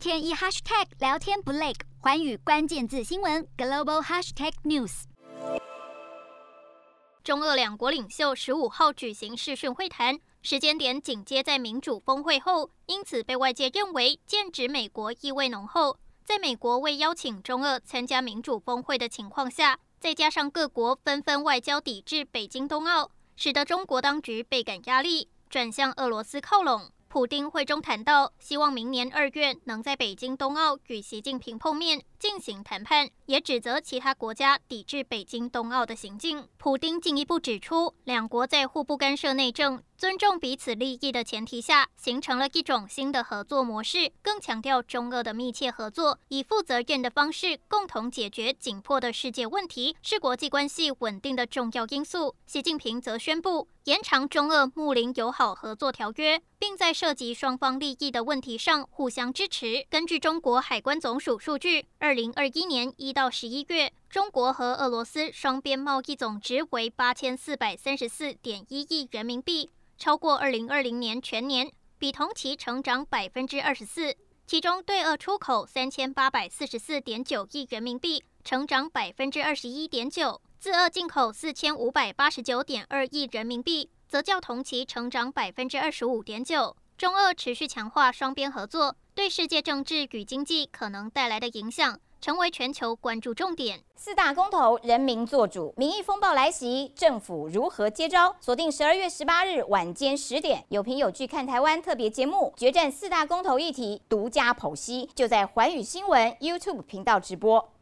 天一 hashtag 聊天不累，寰宇关键字新闻 global hashtag news。中俄两国领袖十五号举行视讯会谈，时间点紧接在民主峰会后，因此被外界认为剑指美国意味浓厚。在美国未邀请中俄参加民主峰会的情况下，再加上各国纷纷外交抵制北京冬奥，使得中国当局倍感压力，转向俄罗斯靠拢。普丁会中谈到，希望明年二月能在北京冬奥与习近平碰面进行谈判，也指责其他国家抵制北京冬奥的行径。普丁进一步指出，两国在互不干涉内政、尊重彼此利益的前提下，形成了一种新的合作模式，更强调中俄的密切合作，以负责任的方式共同解决紧迫的世界问题，是国际关系稳定的重要因素。习近平则宣布延长中俄睦邻友好合作条约。并在涉及双方利益的问题上互相支持。根据中国海关总署数据，二零二一年一到十一月，中国和俄罗斯双边贸易总值为八千四百三十四点一亿人民币，超过二零二零年全年，比同期成长百分之二十四。其中对俄出口三千八百四十四点九亿人民币，成长百分之二十一点九；自俄进口四千五百八十九点二亿人民币。则较同期成长百分之二十五点九。中俄持续强化双边合作，对世界政治与经济可能带来的影响，成为全球关注重点。四大公投，人民做主，民意风暴来袭，政府如何接招？锁定十二月十八日晚间十点，有凭有据看台湾特别节目，决战四大公投议题，独家剖析，就在环宇新闻 YouTube 频道直播。